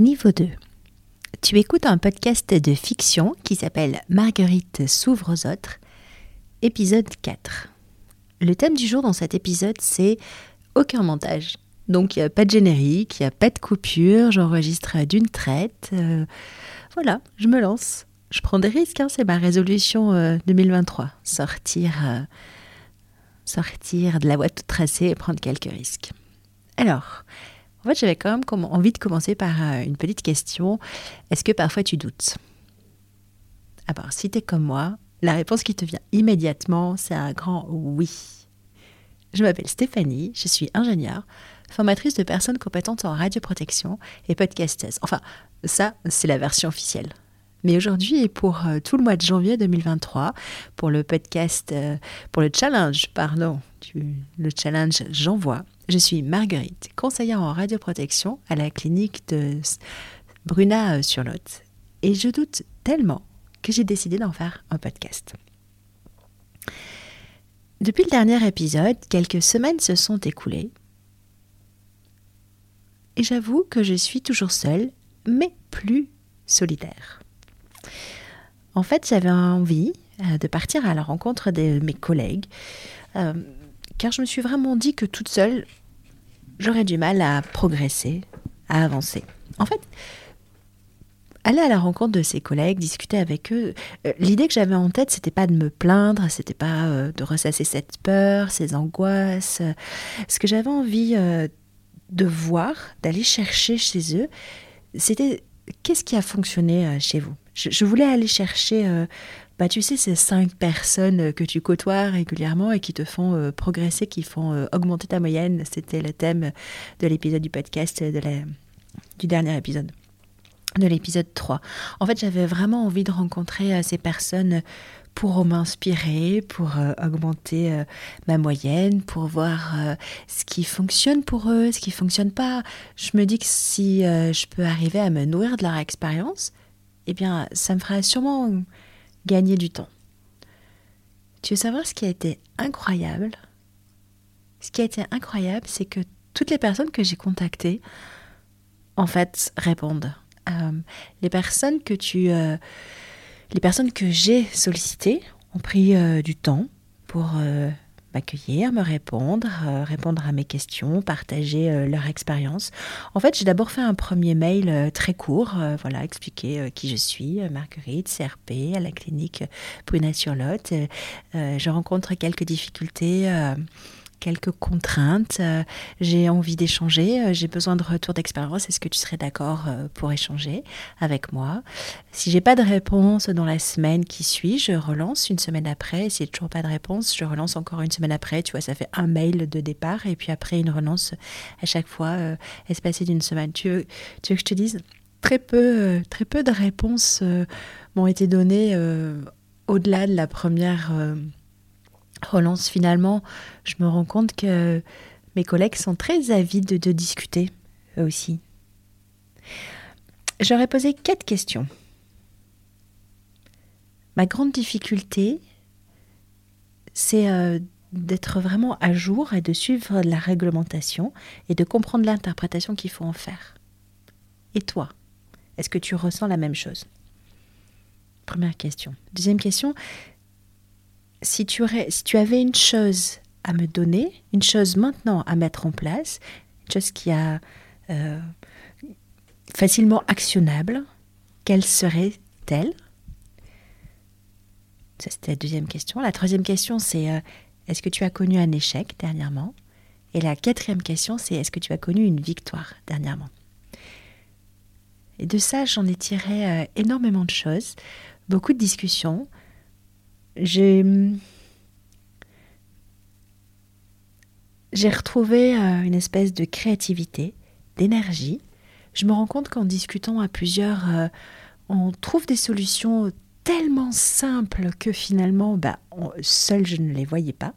Niveau 2. Tu écoutes un podcast de fiction qui s'appelle Marguerite s'ouvre aux autres, épisode 4. Le thème du jour dans cet épisode, c'est aucun montage. Donc il n'y a pas de générique, il n'y a pas de coupure, j'enregistre d'une traite. Euh, voilà, je me lance. Je prends des risques, hein, c'est ma résolution 2023. Euh, sortir, euh, sortir de la voie toute tracée et prendre quelques risques. Alors, en fait, j'avais quand même envie de commencer par euh, une petite question. Est-ce que parfois tu doutes? Alors, si tu es comme moi, la réponse qui te vient immédiatement, c'est un grand oui. Je m'appelle Stéphanie, je suis ingénieure, formatrice de personnes compétentes en radioprotection et podcasteuse. Enfin, ça, c'est la version officielle. Mais aujourd'hui et pour euh, tout le mois de janvier 2023, pour le podcast, euh, pour le challenge, pardon, le challenge J'envoie, je suis Marguerite, conseillère en radioprotection à la clinique de Bruna euh, sur Lot. Et je doute tellement que j'ai décidé d'en faire un podcast. Depuis le dernier épisode, quelques semaines se sont écoulées. Et j'avoue que je suis toujours seule, mais plus solitaire. En fait, j'avais envie euh, de partir à la rencontre de mes collègues, euh, car je me suis vraiment dit que toute seule, j'aurais du mal à progresser, à avancer. En fait, aller à la rencontre de ses collègues, discuter avec eux, euh, l'idée que j'avais en tête, c'était pas de me plaindre, c'était pas de ressasser cette peur, ces angoisses. Ce que j'avais envie de voir, d'aller chercher chez eux, c'était qu'est-ce qui a fonctionné chez vous? je, voulais aller chercher bah, tu sais, ces cinq personnes euh, que tu côtoies régulièrement et qui te font euh, progresser, qui font euh, augmenter ta moyenne, c'était le thème de l'épisode du podcast, de la, du dernier épisode, de l'épisode 3. En fait, j'avais vraiment envie de rencontrer ces personnes pour m'inspirer, pour augmenter ma moyenne, pour voir ce qui fonctionne pour eux, ce qui fonctionne pas. Je me dis que si je peux arriver à me nourrir de leur expérience, eh bien, ça me fera sûrement gagner du temps. Tu veux savoir ce qui a été incroyable? Ce qui a été incroyable, c'est que toutes les personnes que j'ai contactées, en fait, répondent. Euh, les personnes que tu, euh, les personnes que j'ai sollicitées ont pris euh, du temps pour m'accueillir, me répondre, euh, répondre à mes questions, partager euh, leur expérience. En fait, j'ai d'abord fait un premier mail euh, très court, voilà, expliquer qui je suis, Marguerite, CRP, à la clinique Bruna-sur-Lot. je rencontre quelques difficultés quelques contraintes, euh, j'ai envie d'échanger, euh, j'ai besoin de retour d'expérience, est-ce que tu serais d'accord euh, pour échanger avec moi? Si j'ai pas de réponse dans la semaine qui suit, je relance une semaine après, si j'ai toujours pas de réponse, je relance encore une semaine après, tu vois, ça fait un mail de départ et puis après une relance à chaque fois espacée d'une semaine. Tu veux, tu veux que je te dise? Très peu, très peu de réponses m'ont été données au-delà de la première relance finalement, je me rends compte que mes collègues sont très avides de discuter, eux aussi. J'aurais posé quatre questions. Ma grande difficulté, c'est euh, d'être vraiment à jour et de suivre la réglementation et de comprendre l'interprétation qu'il faut en faire. Et toi, est-ce que tu ressens la même chose? Première question. Deuxième question, si tu, avais une chose à me donner, une chose maintenant à mettre en place, une chose qui a euh, facilement actionnable, quelle serait-elle? Ça, c'était la deuxième question. La troisième question, c'est euh, est-ce que tu as connu un échec dernièrement? Et la quatrième question, c'est est-ce que tu as connu une victoire dernièrement? Et de ça, j'en ai tiré euh, énormément de choses, beaucoup de discussions, j'ai j'ai retrouvé euh, une espèce de créativité, d'énergie. Je me rends compte qu'en discutant à plusieurs, euh, on trouve des solutions tellement simples que finalement, bah, seul je ne les voyais pas.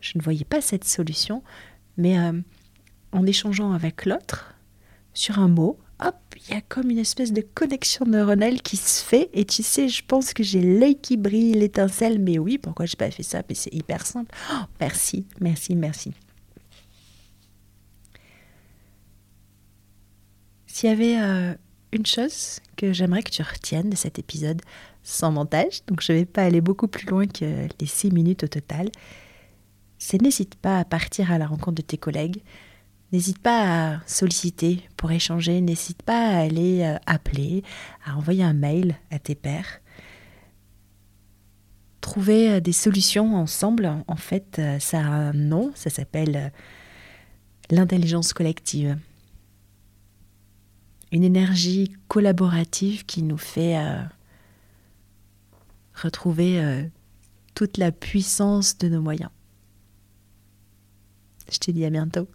Je ne voyais pas cette solution, mais euh, en échangeant avec l'autre sur un mot, hop, il y a comme une espèce de connexion neuronale qui se fait. Et tu sais, je pense que j'ai l'œil qui brille, l'étincelle. Mais oui, pourquoi je n'ai pas fait ça? Mais c'est hyper simple. Oh, merci, merci, merci. S'il y avait euh, une chose que j'aimerais que tu retiennes de cet épisode sans montage, donc je ne vais pas aller beaucoup plus loin que les six minutes au total, c'est n'hésite pas à partir à la rencontre de tes collègues, n'hésite pas à solliciter pour échanger, n'hésite pas à aller euh, appeler, à envoyer un mail à tes pairs. Trouver euh, des solutions ensemble, en fait, euh, ça a un nom, ça s'appelle l'intelligence collective. Une énergie collaborative qui nous fait retrouver toute la puissance de nos moyens. Je te dis à bientôt.